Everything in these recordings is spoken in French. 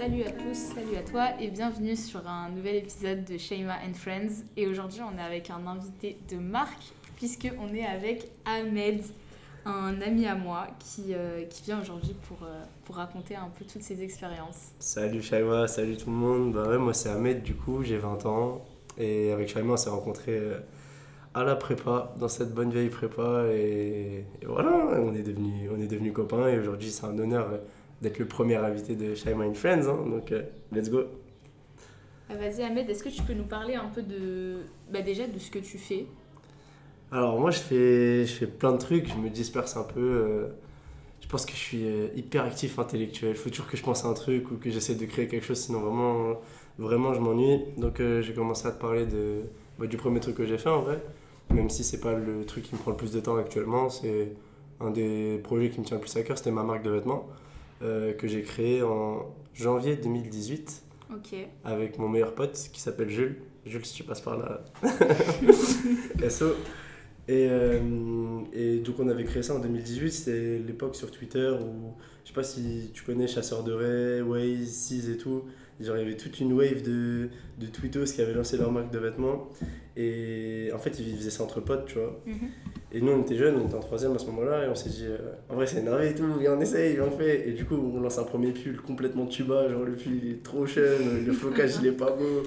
Salut à tous, salut à toi et bienvenue sur un nouvel épisode de Shaima and Friends. Et aujourd'hui, on est avec un invité de marque puisque on est avec Ahmed, un ami à moi qui, euh, qui vient aujourd'hui pour, euh, pour raconter un peu toutes ses expériences. Salut Shaima, salut tout le monde. Bah ouais, moi c'est Ahmed du coup, j'ai 20 ans et avec Shaima on s'est rencontrés euh, à la prépa, dans cette bonne vieille prépa et, voilà, on est devenus copains et aujourd'hui c'est un honneur d'être le premier invité de Shaima and Friends, hein, donc euh, let's go. Ah, Vas-y Ahmed, est-ce que tu peux nous parler un peu de bah, déjà de ce que tu fais? Alors moi je fais, je fais plein de trucs, je me disperse un peu. euh, je pense que je suis euh, hyper actif intellectuel. Il faut toujours que je pense à un truc ou que j'essaie de créer quelque chose, sinon vraiment, vraiment je m'ennuie. Donc euh, j'ai commencé à te parler de, bah, du premier truc que j'ai fait en vrai. Même si c'est pas le truc qui me prend le plus de temps actuellement, c'est un des projets qui me tient le plus à cœur, c'était ma marque de vêtements euh, que j'ai créée en janvier 2018 Ok. avec mon meilleur pote qui s'appelle Jules. Jules, si tu passes par là. SO. Et, euh, et donc on avait créé ça en 2018, c'était l'époque sur Twitter où, je sais pas si tu connais Chasseur de Ray, Waze, Seas et tout. Genre il y avait toute une wave de, de tweetos qui avaient lancé leur marque de vêtements. Et en fait ils faisaient ça entre potes, tu vois. Mhm. Et nous on était jeunes, on était en troisième à ce moment-là et on s'est dit, euh, en vrai c'est énervé et tout, viens on essaye, viens on fait. Et du coup on lance un premier pull complètement tuba, genre le pull il est trop jeune, le flocage il est pas beau.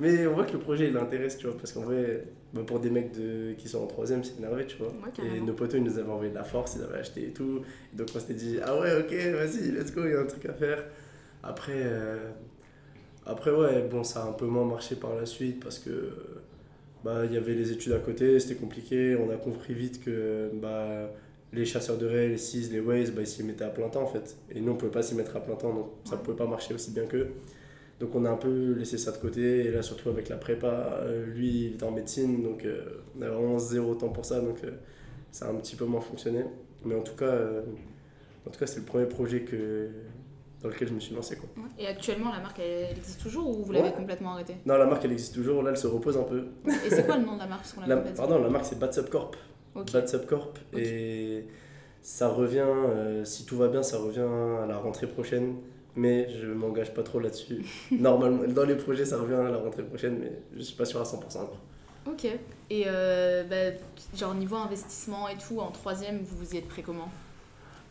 Mais on voit que le projet il intéresse, tu vois, parce qu'en vrai, bah, pour des mecs de, qui sont en troisième, c'est énervé, tu vois. Ouais, et nos potos ils nous avaient envoyé de la force, ils avaient acheté et tout. Et donc on s'était dit, ah ouais, ok, vas-y, let's go, il y a un truc à faire. Après, euh, après ouais, bon, ça a un peu moins marché par la suite parce que bah, il y avait les études à côté, c'était compliqué. On a compris vite que bah, les chasseurs de raies, les six, les ways, bah, ils s'y mettaient à plein temps en fait. Et nous on pouvait pas s'y mettre à plein temps, donc ça pouvait pas marcher aussi bien qu'eux. Donc on a un peu laissé ça de côté, et là surtout avec la prépa, euh, lui il était en médecine, donc euh, on a vraiment zéro temps pour ça, donc euh, ça a un petit peu moins fonctionné. Mais en tout cas, euh, en tout cas c'est le premier projet que, dans lequel je me suis lancé. Quoi. Et actuellement, la marque, elle, elle existe toujours ou vous l'avez Ouais. complètement arrêtée? Non, la marque elle existe toujours, là elle se repose un peu. Et c'est quoi le nom de la marque parce La- pardon, la marque c'est Bad Corp. Ok. Bad Corp, Ok. et ça revient, euh, si tout va bien, ça revient à la rentrée prochaine. Mais je m'engage pas trop là-dessus. Normalement, dans les projets, ça revient à la rentrée prochaine, mais je suis pas sûr à 100%. encore. Ok. Et euh, bah, genre niveau investissement et tout, en troisième, vous vous y êtes prêt comment?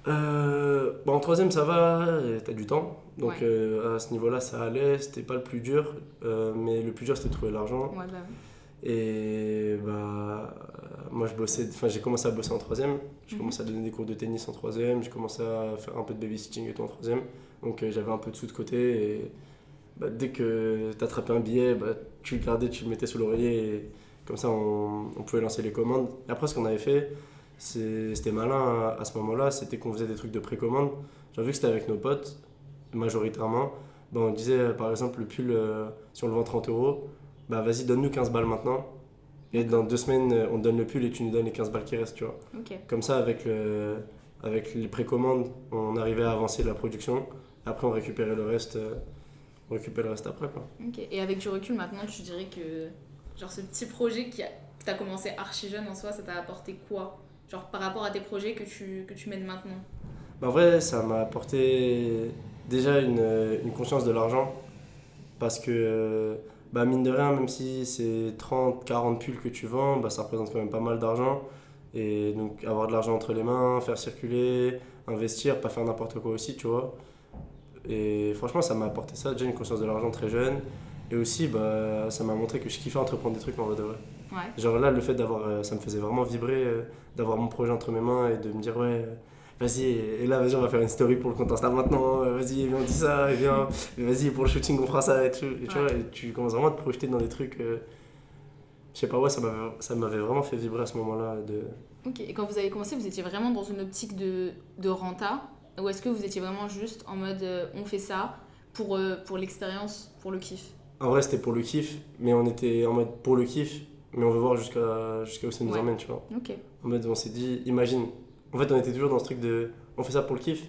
Euh, bon, en troisième, ça va, t'as du temps. Donc Ouais. euh, à ce niveau-là, ça allait. C'était pas le plus dur. euh, mais le plus dur, c'était de trouver l'argent. Ouais, bah oui. Et bah, moi, je bossais. Enfin, j'ai commencé à bosser en troisième. J'ai Mhm. commencé à donner des cours de tennis en troisième. J'ai commencé à faire un peu de babysitting et tout en troisième. Donc euh, j'avais un peu de sous de côté. Et bah, dès que t'attrapais un billet, bah, tu le gardais, tu le mettais sous l'oreiller. Et comme ça, on, on pouvait lancer les commandes. Et après, ce qu'on avait fait, c'était malin à, à ce moment-là, c'était qu'on faisait des trucs de précommande. J'ai vu que c'était avec nos potes, majoritairement. Bah, on disait, euh, par exemple, le pull, euh, si on le vend 30 euros, bah vas-y, donne-nous 15 balles maintenant. Et dans deux semaines, on te donne le pull et tu nous donnes les 15 balles qui restent, tu vois. Comme ça, avec, le, avec les précommandes, on arrivait à avancer la production. Après, on récupérait le reste, euh, on récupérait le reste après, quoi. Et avec du recul maintenant, tu dirais que genre ce petit projet qui a, que t'as commencé archi jeune en soi, ça t'a apporté quoi? Genre par rapport à tes projets que tu, que tu mènes maintenant? Bah, en vrai, ça m'a apporté déjà une, une conscience de l'argent. Parce que, euh, bah, mine de rien, même si c'est 30, 40 pulls que tu vends, bah, ça représente quand même pas mal d'argent. Et donc, avoir de l'argent entre les mains, faire circuler, investir, pas faire n'importe quoi aussi, tu vois. Et franchement, ça m'a apporté ça, déjà une conscience de l'argent très jeune. Et aussi, bah, ça m'a montré que je kiffais entreprendre des trucs en vrai de vrai. Ouais. Genre là, le fait d'avoir. euh, ça me faisait vraiment vibrer euh, d'avoir mon projet entre mes mains et de me dire, ouais, vas-y, et là, vas-y, on va faire une story pour le compte Insta maintenant, euh, vas-y, viens, on dit ça, et viens, vas-y, pour le shooting, on fera ça, et tu, et tu Ouais. vois, et tu commences vraiment à te projeter dans des trucs. euh, je sais pas, ouais, ça m'avait ça m'avait vraiment fait vibrer à ce moment-là. De... Ok. Et quand vous avez commencé, vous étiez vraiment dans une optique de, de renta Ou est-ce que vous étiez vraiment juste en mode euh, on fait ça pour, euh, pour l'expérience, pour le kiff En vrai, c'était pour le kiff, mais on était en mode pour le kiff, mais on veut voir jusqu'à jusqu'à où ça nous Ouais. emmène, tu vois. En mode, on s'est dit, imagine. En fait, on était toujours dans ce truc de, on fait ça pour le kiff,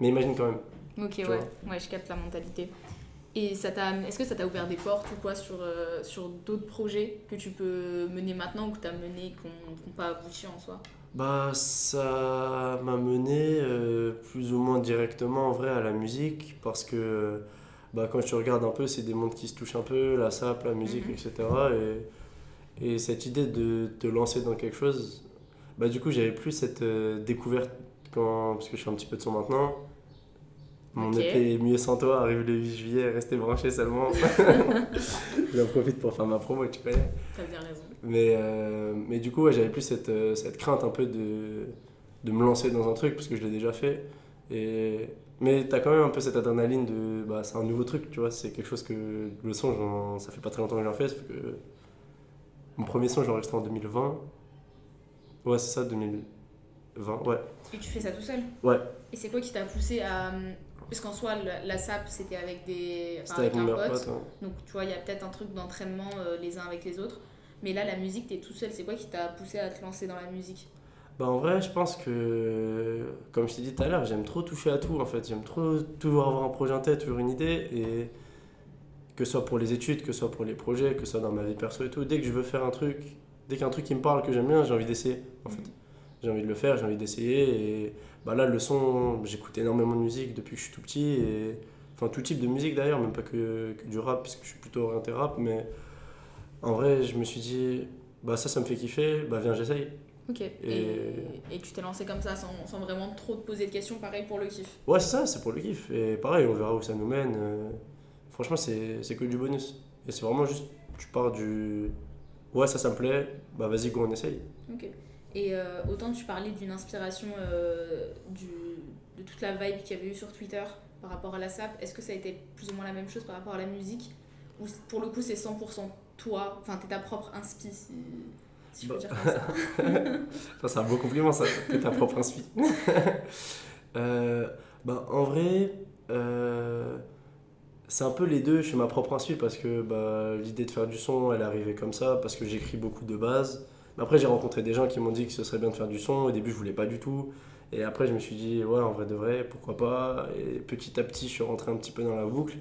mais imagine quand même. Ok, ouais. Ouais, je capte la mentalité. Et ça t'a, est-ce que ça t'a ouvert des portes ou quoi sur, euh, sur d'autres projets que tu peux mener maintenant ou que tu as menés qui n'ont pas abouti en soi? Bah, ça m'a mené euh, plus ou moins directement en vrai à la musique parce que bah, quand tu regardes un peu, c'est des mondes qui se touchent un peu, la sap, la musique, Mhm. etc. Et, et cette idée de te lancer dans quelque chose, bah, du coup, j'avais plus cette euh, découverte, quand, parce que je fais un petit peu de son maintenant. Mon Ok. EP Mieux sans toi arrive le 8 juillet, restez branchés seulement. J'en profite pour faire ma promo, tu connais. T'as bien raison. Mais, euh, mais du coup, ouais, j'avais plus cette, euh, cette crainte un peu de, de me lancer dans un truc parce que je l'ai déjà fait. Et, mais t'as quand même un peu cette adrénaline de. Bah, c'est un nouveau truc, tu vois. C'est quelque chose que. Le son, ça fait pas très longtemps que j'en fais. Ça fait que, mon premier son, enregistré en 2020. Ouais, c'est ça, 2020. Ouais. Et tu fais ça tout seul? Ouais. Et c'est quoi qui t'a poussé à. Parce qu'en soi, la, la SAP, c'était avec des. enfin, C'était avec mon un pote. Donc, tu vois, il y a peut-être un truc d'entraînement euh, les uns avec les autres. Mais là, la musique, t'es tout seul. C'est quoi qui t'a poussé à te lancer dans la musique? Bah en vrai, je pense que, comme je t'ai dit tout à l'heure, j'aime trop toucher à tout en fait. J'aime trop toujours avoir un projet en tête, toujours une idée. Et que ce soit pour les études, que ce soit pour les projets, que ce soit dans ma vie perso et tout, dès que je veux faire un truc, dès qu'il y a un truc qui me parle, que j'aime bien, j'ai envie d'essayer en fait. J'ai envie de le faire, j'ai envie d'essayer. Et bah là, le son, j'écoute énormément de musique depuis que je suis tout petit. Et... Enfin, tout type de musique d'ailleurs, même pas que, que du rap, parce que je suis plutôt orienté rap. Mais en vrai, je me suis dit, bah ça, ça me fait kiffer, bah viens, j'essaye. Ok. Et, et tu t'es lancé comme ça sans, sans vraiment trop te poser de questions, pareil pour le kiff? Ouais, c'est ça, c'est pour le kiff. Et pareil, on verra où ça nous mène. Euh, Franchement, c'est c'est que du bonus. Et c'est vraiment juste, tu pars du. Ouais, ça, ça me plaît, bah vas-y, go, on essaye. Ok. Et euh, autant tu parlais d'une inspiration euh, de toute la vibe qu'il y avait eu sur Twitter par rapport à la SAP, est-ce que ça a été plus ou moins la même chose par rapport à la musique? Ou pour le coup c'est 100% toi, enfin t'es ta propre inspi si, je peux Bah. dire comme ça. Ça, c'est un beau compliment, ça, que ta propre inspi. Euh, bah, en vrai, c'est un peu les deux. Je suis ma propre inspi parce que bah, l'idée de faire du son, elle est arrivée comme ça, parce que j'écris beaucoup de base. Mais après, j'ai rencontré des gens qui m'ont dit que ce serait bien de faire du son. Au début, je voulais pas du tout. Et après, je me suis dit, ouais, en vrai de vrai, pourquoi pas. Et petit à petit, je suis rentré un petit peu dans la boucle.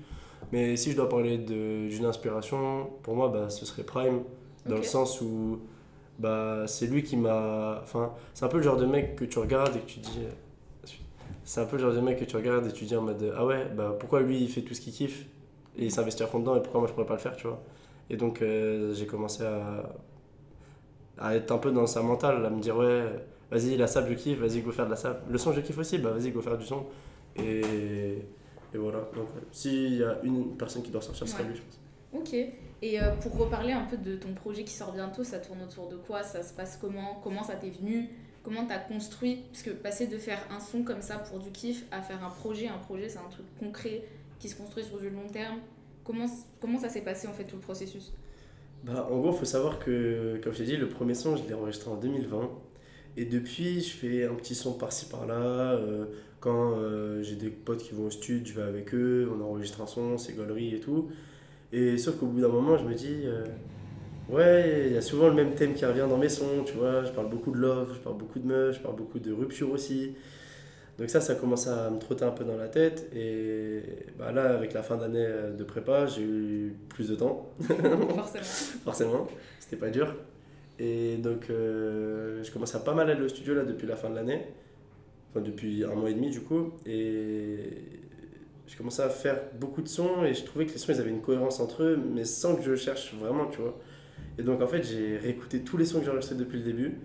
Mais si je dois parler d'une inspiration, pour moi, bah, ce serait Prime, dans le sens où bah, c'est lui qui m'a. Enfin, c'est un peu le genre de mec que tu regardes et que tu dis. euh, C'est un peu le genre de mec que tu regardes et tu dis en mode Ah ouais, bah pourquoi lui il fait tout ce qu'il kiffe et il s'investit à fond dedans et pourquoi moi je pourrais pas le faire, tu vois. Et donc euh, j'ai commencé à, à être un peu dans sa mentale, à me dire Ouais, vas-y, la sable je kiffe, vas-y, go faire de la sable. Le son je kiffe aussi, bah vas-y, go faire du son. Et, et voilà. Donc s'il y a une personne qui doit sortir, ce Ouais. lui, je pense. Ok. Et euh, pour reparler un peu de ton projet qui sort bientôt, ça tourne autour de quoi? Ça se passe comment? Comment ça t'est venu? Comment t'as construit? Parce que passer de faire un son comme ça pour du kiff à faire un projet, un projet c'est un truc concret qui se construit sur du long terme. Comment, comment ça s'est passé en fait tout le processus? Bah, en gros, il faut savoir que, comme je t'ai dit, le premier son, je l'ai enregistré en 2020. Et depuis, je fais un petit son par-ci par-là. euh, quand euh, j'ai des potes qui vont au studio, je vais avec eux, on enregistre un son, c'est gaulerie et tout. Et sauf qu'au bout d'un moment, je me dis, euh, ouais, il y a souvent le même thème qui revient dans mes sons, tu vois. Je parle beaucoup de love, je parle beaucoup de meufs, je parle beaucoup de rupture aussi. Donc ça, ça commence à me trotter un peu dans la tête. Et bah là, avec la fin d'année euh, de prépa, j'ai eu plus de temps Forcément. forcément, c'était pas dur. Et donc, euh, je commence à pas mal aller au studio là depuis la fin de l'année, enfin depuis un mois et demi du coup, et je commençais à faire beaucoup de sons et je trouvais que les sons ils avaient une cohérence entre eux, mais sans que je cherche vraiment, tu vois. Et donc en fait, j'ai réécouté tous les sons que j'ai enregistrés depuis le début,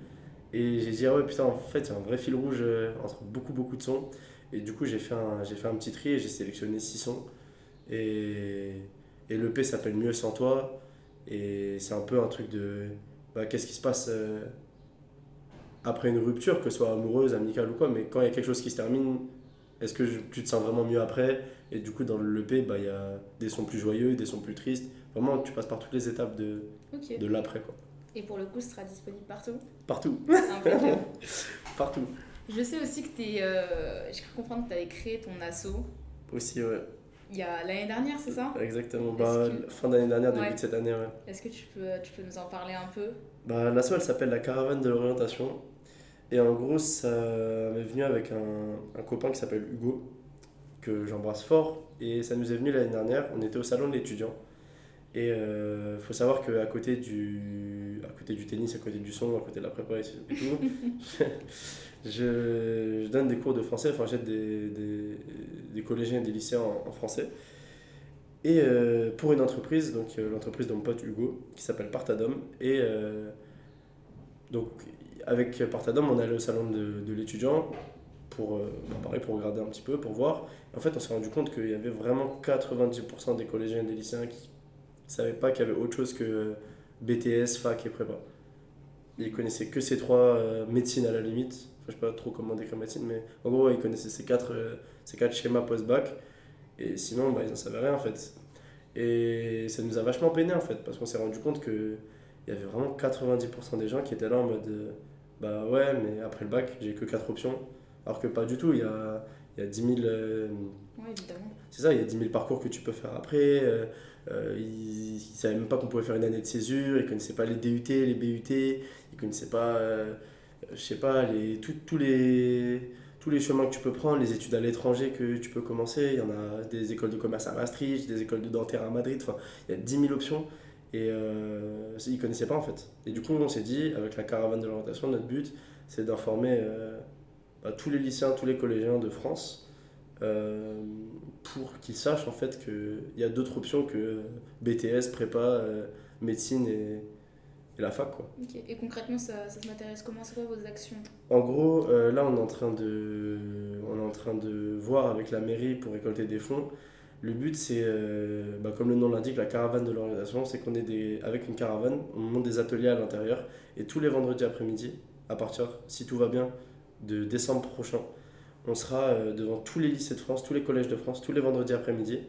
et j'ai dit, ah ouais, putain, en fait, il y a un vrai fil rouge euh, entre beaucoup, beaucoup de sons. Et du coup, j'ai fait un, fait un petit tri et j'ai sélectionné six sons. Et, et l'EP s'appelle Mieux sans toi. Et c'est un peu un truc de bah, qu'est-ce qui se passe euh, après une rupture, que ce soit amoureuse, amicale ou quoi, mais quand il y a quelque chose qui se termine, est-ce que je- tu te sens vraiment mieux après? Et du coup, dans l'EP, bah, il y a des sons plus joyeux, des sons plus tristes. Vraiment, tu passes par toutes les étapes de, de l'après. quoi. Et pour le coup, ce sera disponible partout Partout, partout. Je sais aussi que t'es. Euh, J'ai cru comprendre que tu avais créé ton asso Aussi, ouais, il y a l'année dernière, c'est ça? Exactement. Bah, que- Fin d'année dernière, début Ouais. de cette année, ouais. Est-ce que tu peux, tu peux nous en parler un peu? Bah, l'asso, elle s'appelle la caravane de l'orientation. Et en gros, ça m'est venu avec un, un copain qui s'appelle Hugo, que j'embrasse fort. Et ça nous est venu l'année dernière. On était au salon de l'étudiant. Et il faut savoir qu'à côté, du, à côté du tennis, à côté du son, à côté de la prépa et tout, je, je donne des cours de français. Enfin, j'aide des, des, des collégiens et des lycéens en, en français. et euh, pour une entreprise, donc euh, l'entreprise de mon pote Hugo, qui s'appelle Partadom. Et euh, donc avec Partadom, on allé au salon de, de l'étudiant pour, euh, bah, pareil, pour regarder un petit peu, pour voir. En fait, on s'est rendu compte qu'il y avait vraiment 90% des collégiens et des lycéens qui ne savaient pas qu'il y avait autre chose que BTS, fac et prépa. Ils connaissaient que ces trois euh, médecines à la limite. Enfin, je sais pas trop comment décrire médecine, mais en gros, ils connaissaient ces quatre, euh, ces quatre schémas post-bac. Et sinon, bah, ils n'en savaient rien en fait. Et ça nous a vachement peiné en fait, parce qu'on s'est rendu compte que il y avait vraiment 90% des gens qui étaient là en mode euh, bah ouais, mais après le bac, j'ai que quatre options. Alors que pas du tout, il y a, y a 10 000. euh, Ouais, évidemment. c'est ça, il y a 10 000 parcours que tu peux faire après. Euh, ils ne savaient même pas qu'on pouvait faire une année de césure, ils ne connaissaient pas les DUT, les BUT, ils ne connaissaient pas, euh, je sais pas, les, tout- les, tous les chemins que tu peux prendre, les études à l'étranger que tu peux commencer. Il y en a des écoles de commerce à Maastricht, des écoles de dentaire à Madrid, enfin, il y a 10 000 options. Et euh, ils ne connaissaient pas en fait. Et du coup, on s'est dit, avec la caravane de l'orientation, notre but, c'est d'informer bah, tous les lycéens, tous les collégiens de France euh, pour qu'ils sachent en fait qu'il y a d'autres options que BTS, prépa, euh, médecine et, et la fac. Quoi. Ok. Et concrètement, ça, ça se matérialise comment C'est quoi vos actions? En gros, euh, là on est, en train de, on est en train de voir avec la mairie pour récolter des fonds. Le but c'est, bah, comme le nom l'indique, la caravane de l'orientation, c'est qu'on est des, avec une caravane, on monte des ateliers à l'intérieur et tous les vendredis après-midi, à partir, si tout va bien, de décembre prochain, on sera euh, devant tous les lycées de France, tous les collèges de France, tous les vendredis après-midi,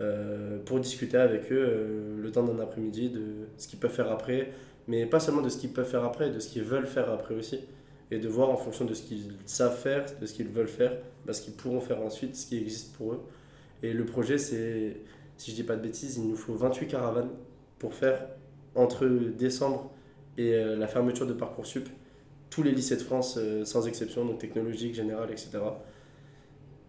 euh, pour discuter avec eux euh, le temps d'un après-midi de ce qu'ils peuvent faire après, mais pas seulement de ce qu'ils peuvent faire après, de ce qu'ils veulent faire après aussi, et de voir en fonction de ce qu'ils savent faire, de ce qu'ils veulent faire, bah, ce qu'ils pourront faire ensuite, ce qui existe pour eux. Et le projet, c'est, si je dis pas de bêtises, il nous faut 28 caravanes pour faire entre décembre et la fermeture de Parcoursup tous les lycées de France euh, sans exception, donc technologique, général, etc.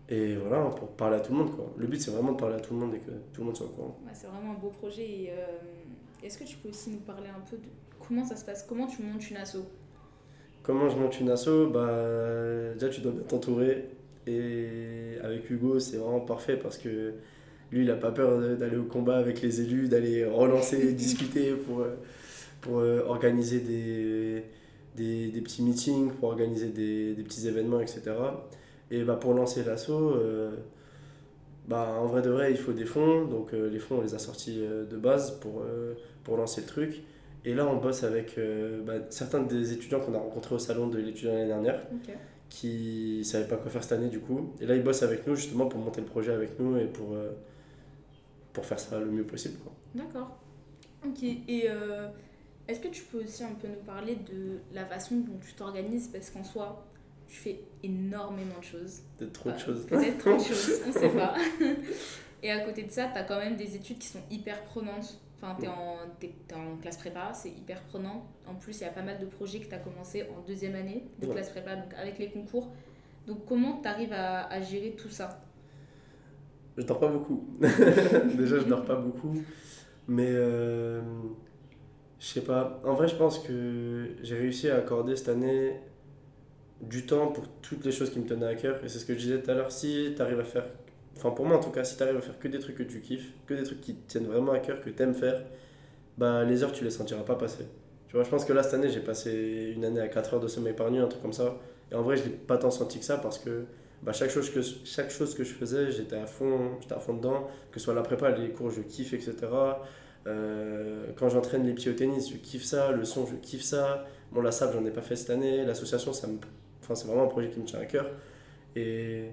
Et voilà, pour parler à tout le monde. Quoi. Le but, c'est vraiment de parler à tout le monde et que tout le monde soit au courant. Ouais, C'est vraiment un beau projet. Et, euh, Est-ce que tu peux aussi nous parler un peu de comment ça se passe? Comment tu montes une asso? Comment je monte une asso? Bah, Déjà, tu dois bien t'entourer. Et avec Hugo, c'est vraiment parfait parce que lui, il n'a pas peur d'aller au combat avec les élus, d'aller relancer, discuter pour, euh, pour organiser des, des, des petits meetings, pour organiser des, des petits événements, etc. Et bah, pour lancer l'asso, euh, bah, en vrai de vrai, il faut des fonds. Donc euh, les fonds, on les a sortis euh, de base pour, pour lancer le truc. Et là, on bosse avec bah, certains des étudiants qu'on a rencontrés au salon de l'étudiant l'année dernière qui ne savaient pas quoi faire cette année du coup. Et là, ils bossent avec nous justement pour monter le projet avec nous et pour, euh, pour faire ça le mieux possible. D'accord. Ok. Et euh, est-ce que tu peux aussi un peu nous parler de la façon dont tu t'organises? Parce qu'en soi, tu fais énormément de choses. Peut-être trop de choses. Peut-être trop de choses, on sait pas. Et à côté de ça, tu as quand même des études qui sont hyper prenantes. Enfin, tu es, en classe prépa, c'est hyper prenant. En plus, il y a pas mal de projets que tu as commencé en deuxième année de Ouais. classe prépa, donc avec les concours. Donc, comment tu arrives à, à gérer tout ça? Je dors pas beaucoup. Déjà, je dors pas beaucoup. Mais euh, je sais pas. En vrai, je pense que j'ai réussi à accorder cette année du temps pour toutes les choses qui me tenaient à cœur. Et c'est ce que je disais tout à l'heure. Si tu arrives à faire, enfin pour moi en tout cas, si tu arrives à faire que des trucs que tu kiffes, que des trucs qui tiennent vraiment à cœur, que tu aimes faire, bah les heures, tu les sentiras pas passer. Tu vois, je pense que là, cette année, j'ai passé une année à 4 heures de sommeil par nuit, un truc comme ça. Et en vrai, je l'ai pas tant senti que ça parce que bah, chaque, chose que, chaque chose que je faisais, j'étais à fond, j'étais à fond dedans. Que ce soit la prépa, les cours, je kiffe, etc. Euh, quand j'entraîne les pieds au tennis, je kiffe ça. Le son, je kiffe ça. Bon, la sable, j'en ai pas fait cette année. L'association, ça me... enfin, c'est vraiment un projet qui me tient à cœur. Et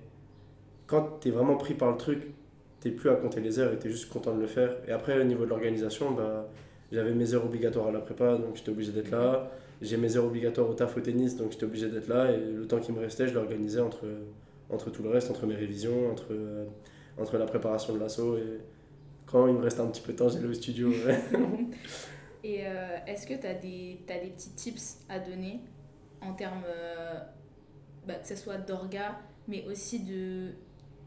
quand tu es vraiment pris par le truc, t'es plus à compter les heures et tu es juste content de le faire. Et après, au niveau de l'organisation, bah, j'avais mes heures obligatoires à la prépa, donc j'étais obligé d'être là. J'ai mes heures obligatoires au taf au tennis, donc j'étais obligé d'être là. Et le temps qui me restait, je l'organisais entre, entre tout le reste, entre mes révisions, entre, euh, entre la préparation de l'assaut. Et quand il me restait un petit peu de temps, j'allais au studio. ouais. Et euh, est-ce que tu as des, t'as des petits tips à donner en termes, euh, bah, que ce soit d'orga, mais aussi de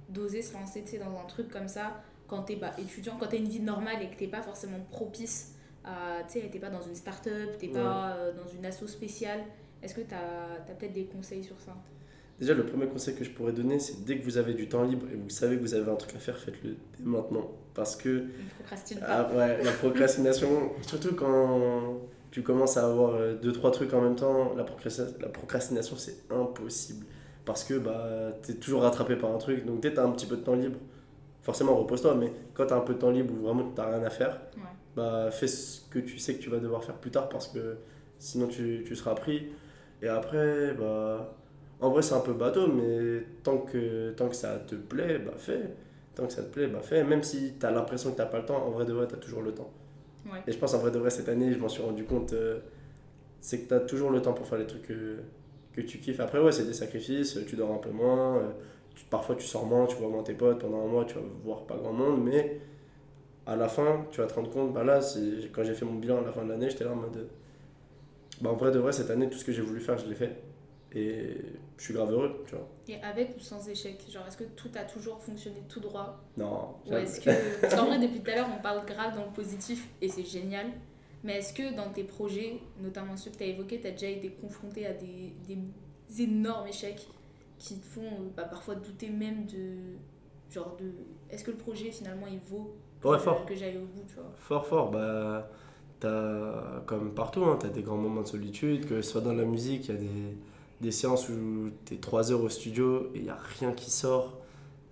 d'oser se lancer dans un truc comme ça quand tu es étudiant, quand tu as une vie normale et que tu pas forcément propice à. Tu sais, tu pas dans une start-up, tu Ouais. pas euh, dans une asso spéciale. Est-ce que tu as, peut-être des conseils sur ça? Déjà, le premier conseil que je pourrais donner, c'est dès que vous avez du temps libre et vous savez que vous avez un truc à faire, faites-le dès maintenant. Parce que. Ne procrastine Ah pas. ouais, la procrastination, surtout quand tu commences à avoir 2-3 trucs en même temps, la procrastination, la procrastination c'est impossible. Parce que bah, tu es toujours rattrapé par un truc. Donc dès que tu as un petit peu de temps libre, forcément repose-toi, mais quand tu as un peu de temps libre ou vraiment tu n'as rien à faire, Ouais. bah, fais ce que tu sais que tu vas devoir faire plus tard parce que sinon tu, tu seras pris. Et après, bah, en vrai c'est un peu bateau, mais tant que, tant que ça te plaît, bah fais. Tant que ça te plaît, bah fais. Même si tu as l'impression que tu pas le temps, en vrai de vrai, tu as toujours le temps. Ouais. Et je pense en vrai de vrai, cette année, je m'en suis rendu compte, euh, c'est que tu as toujours le temps pour faire les trucs que, que tu kiffes. Après, ouais, c'est des sacrifices, tu dors un peu moins, euh, tu- parfois tu sors moins, tu vois moins tes potes, pendant un mois, tu vas voir pas grand monde, mais à la fin, tu vas te rendre compte, bah là, quand j'ai fait mon bilan à la fin de l'année, j'étais là en mode, bah en vrai de vrai, cette année, tout ce que j'ai voulu faire, je l'ai fait. Et je suis grave heureux, tu vois. Et avec ou sans échec? Genre, est-ce que tout a toujours fonctionné tout droit? Non, Ou est-ce que. Parce qu'en vrai, depuis tout à l'heure, on parle grave dans le positif et c'est génial. Mais est-ce que dans tes projets, notamment ceux que tu as évoqués, tu as déjà été confronté à des, des énormes échecs qui te font euh, bah, parfois douter même de. Genre de. Est-ce que le projet finalement il vaut que, Ouais, fort. que j'aille au bout, tu vois? Fort, fort, bah, t'as, comme partout, hein, t'as des grands moments de solitude, que ce soit dans la musique, il y a des, des séances où t'es 3 heures au studio et il n'y a rien qui sort,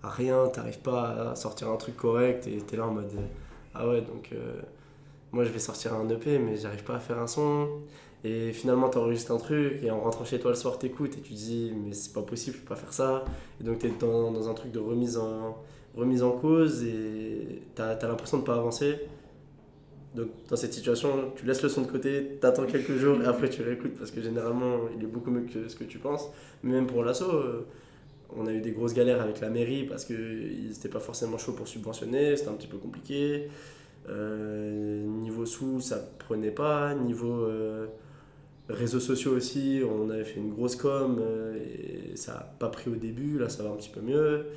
rien, t'arrives pas à sortir un truc correct et t'es là en mode, ah ouais, donc euh, moi je vais sortir un EP mais j'arrive pas à faire un son. Et finalement, t'enregistres un truc et en rentrant chez toi le soir, t'écoutes et tu dis, mais c'est pas possible, je peux pas faire ça. Et donc, t'es dans, dans un truc de remise en, remise en cause et t'as as, l'impression de pas avancer. Donc, dans cette situation, tu laisses le son de côté, t'attends quelques jours et après tu réécoutes parce que généralement, il est beaucoup mieux que ce que tu penses. Mais même pour l'assaut, euh, on a eu des grosses galères avec la mairie parce qu'ils n'étaient pas forcément chauds pour subventionner, c'était un petit peu compliqué. Euh, niveau sous, ça prenait pas. Niveau euh, réseaux sociaux aussi, on avait fait une grosse com et ça n'a pas pris au début, là ça va un petit peu mieux.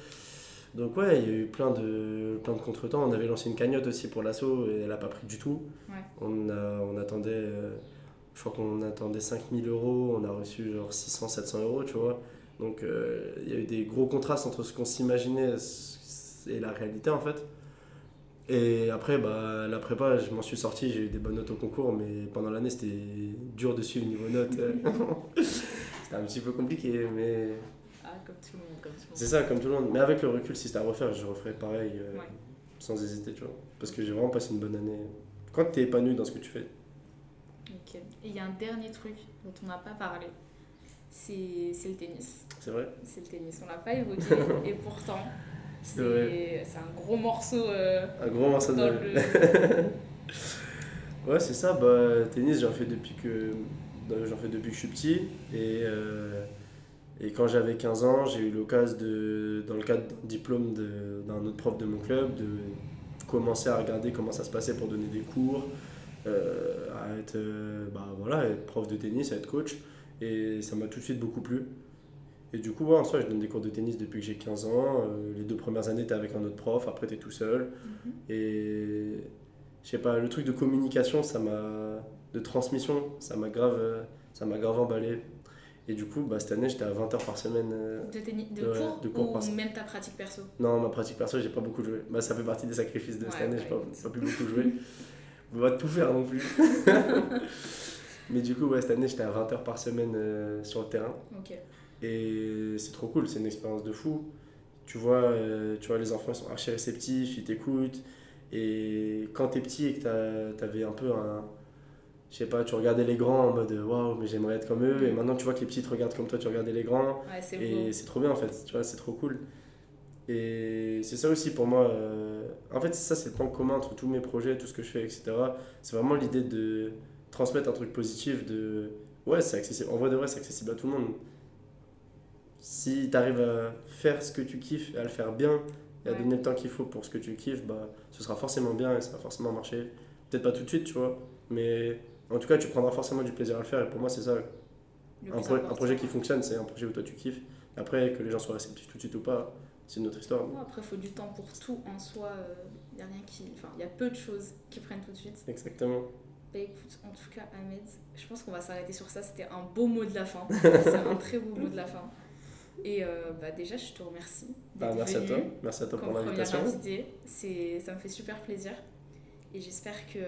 Donc ouais, il y a eu plein de, plein de contretemps. On avait lancé une cagnotte aussi pour l'assaut et elle n'a pas pris du tout. Ouais. On, a, on attendait, euh, je crois qu'on attendait 5000 euros, on a reçu genre 600, 700 euros, tu vois. Donc euh, il y a eu des gros contrastes entre ce qu'on s'imaginait et la réalité en fait. Et après, bah, la prépa, je m'en suis sorti, j'ai eu des bonnes notes au concours, mais pendant l'année, c'était dur de suivre niveau notes. c'était un petit peu compliqué, mais comme tout le monde, c'est ça, comme tout le monde. Mais avec le recul, si c'était à refaire, je referais pareil, euh, Ouais. sans hésiter, tu vois. Parce que j'ai vraiment passé une bonne année. Quand tu es épanoui dans ce que tu fais, Ok. Et il y a un dernier truc dont on n'a pas parlé. C'est c'est le tennis. c'est vrai C'est le tennis. On l'a pas évoqué et pourtant, C'est c'est un gros morceau euh, Un gros morceau de le. Ouais, c'est ça. Bah, tennis, j'en fais depuis que j'en fais depuis que je suis petit et euh, et quand j'avais 15 ans, j'ai eu l'occasion de dans le cadre d'un diplôme d'un autre prof de mon club de commencer à regarder comment ça se passait pour donner des cours, euh, à être euh, bah voilà, être prof de tennis, à être coach et ça m'a tout de suite beaucoup plu. Et du coup, ouais, en soi, je donne des cours de tennis depuis que j'ai 15 ans. Euh, les deux premières années, tu es avec un autre prof, après, tu es tout seul. Mhm. Et je sais pas, le truc de communication, ça m'a. de transmission, ça m'a grave, ça m'a grave emballé. Et du coup, bah, cette année, j'étais à 20 heures par semaine. euh, De, tennis, de, Ouais, cours, de cours ou par- même ta pratique perso? Non, ma pratique perso, j'ai pas beaucoup joué. Bah, ça fait partie des sacrifices de cette année, ouais, j'ai pas, pas pu beaucoup jouer. On va tout faire non plus. Mais du coup, ouais, cette année, j'étais à 20 heures par semaine euh, sur le terrain. Et c'est trop cool, c'est une expérience de fou. Tu vois, euh, tu vois, les enfants ils sont archi réceptifs, ils t'écoutent. Et quand t'es petit et que t'avais un peu un. Je sais pas, tu regardais les grands en mode waouh, mais j'aimerais être comme eux. Et maintenant, tu vois que les petits te regardent comme toi, tu regardais les grands. Ouais. Et c'est trop bien en fait, tu vois, c'est trop cool. Et c'est ça aussi pour moi. euh, En fait, ça, c'est le point commun entre tous mes projets, tout ce que je fais, etc. C'est vraiment l'idée de transmettre un truc positif. de Ouais, c'est accessible. En vrai de vrai, c'est accessible à tout le monde. Si tu arrives à faire ce que tu kiffes et à le faire bien et à Ouais. donner le temps qu'il faut pour ce que tu kiffes, bah, ce sera forcément bien et ça va forcément marcher. Peut-être pas tout de suite, tu vois, mais en tout cas, tu prendras forcément du plaisir à le faire. Et pour moi, c'est ça, un, projet qui fonctionne, c'est un projet où toi tu kiffes. Après, que les gens soient réceptifs tout de suite ou pas, c'est une autre histoire. Après, il faut du temps pour tout en soi. Il y a rien qui. Enfin, y a peu de choses qui prennent tout de suite. Exactement. Bah écoute, en tout cas, Ahmed, je pense qu'on va s'arrêter sur ça. C'était un beau mot de la fin. C'est un très beau mot de la fin. Et euh, bah, déjà, je te remercie. Bah, merci à toi. Merci à toi pour l'invitation. ça me fait super plaisir. Et j'espère que,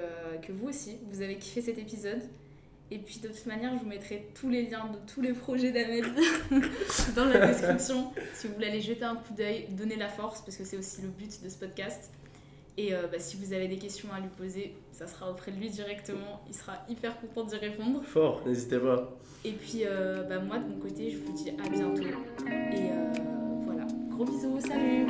que vous aussi, vous avez kiffé cet épisode. Et puis de toute manière, je vous mettrai tous les liens de tous les projets d'Ahmed dans la description. Si vous voulez aller jeter un coup d'œil, donner la force, parce que c'est aussi le but de ce podcast. Et euh, bah, si vous avez des questions à lui poser, ça sera auprès de lui directement. Il sera hyper content d'y répondre. Fort, n'hésitez pas. Et puis euh, bah, moi, de mon côté, je vous dis à bientôt. Et euh, voilà, gros bisous, salut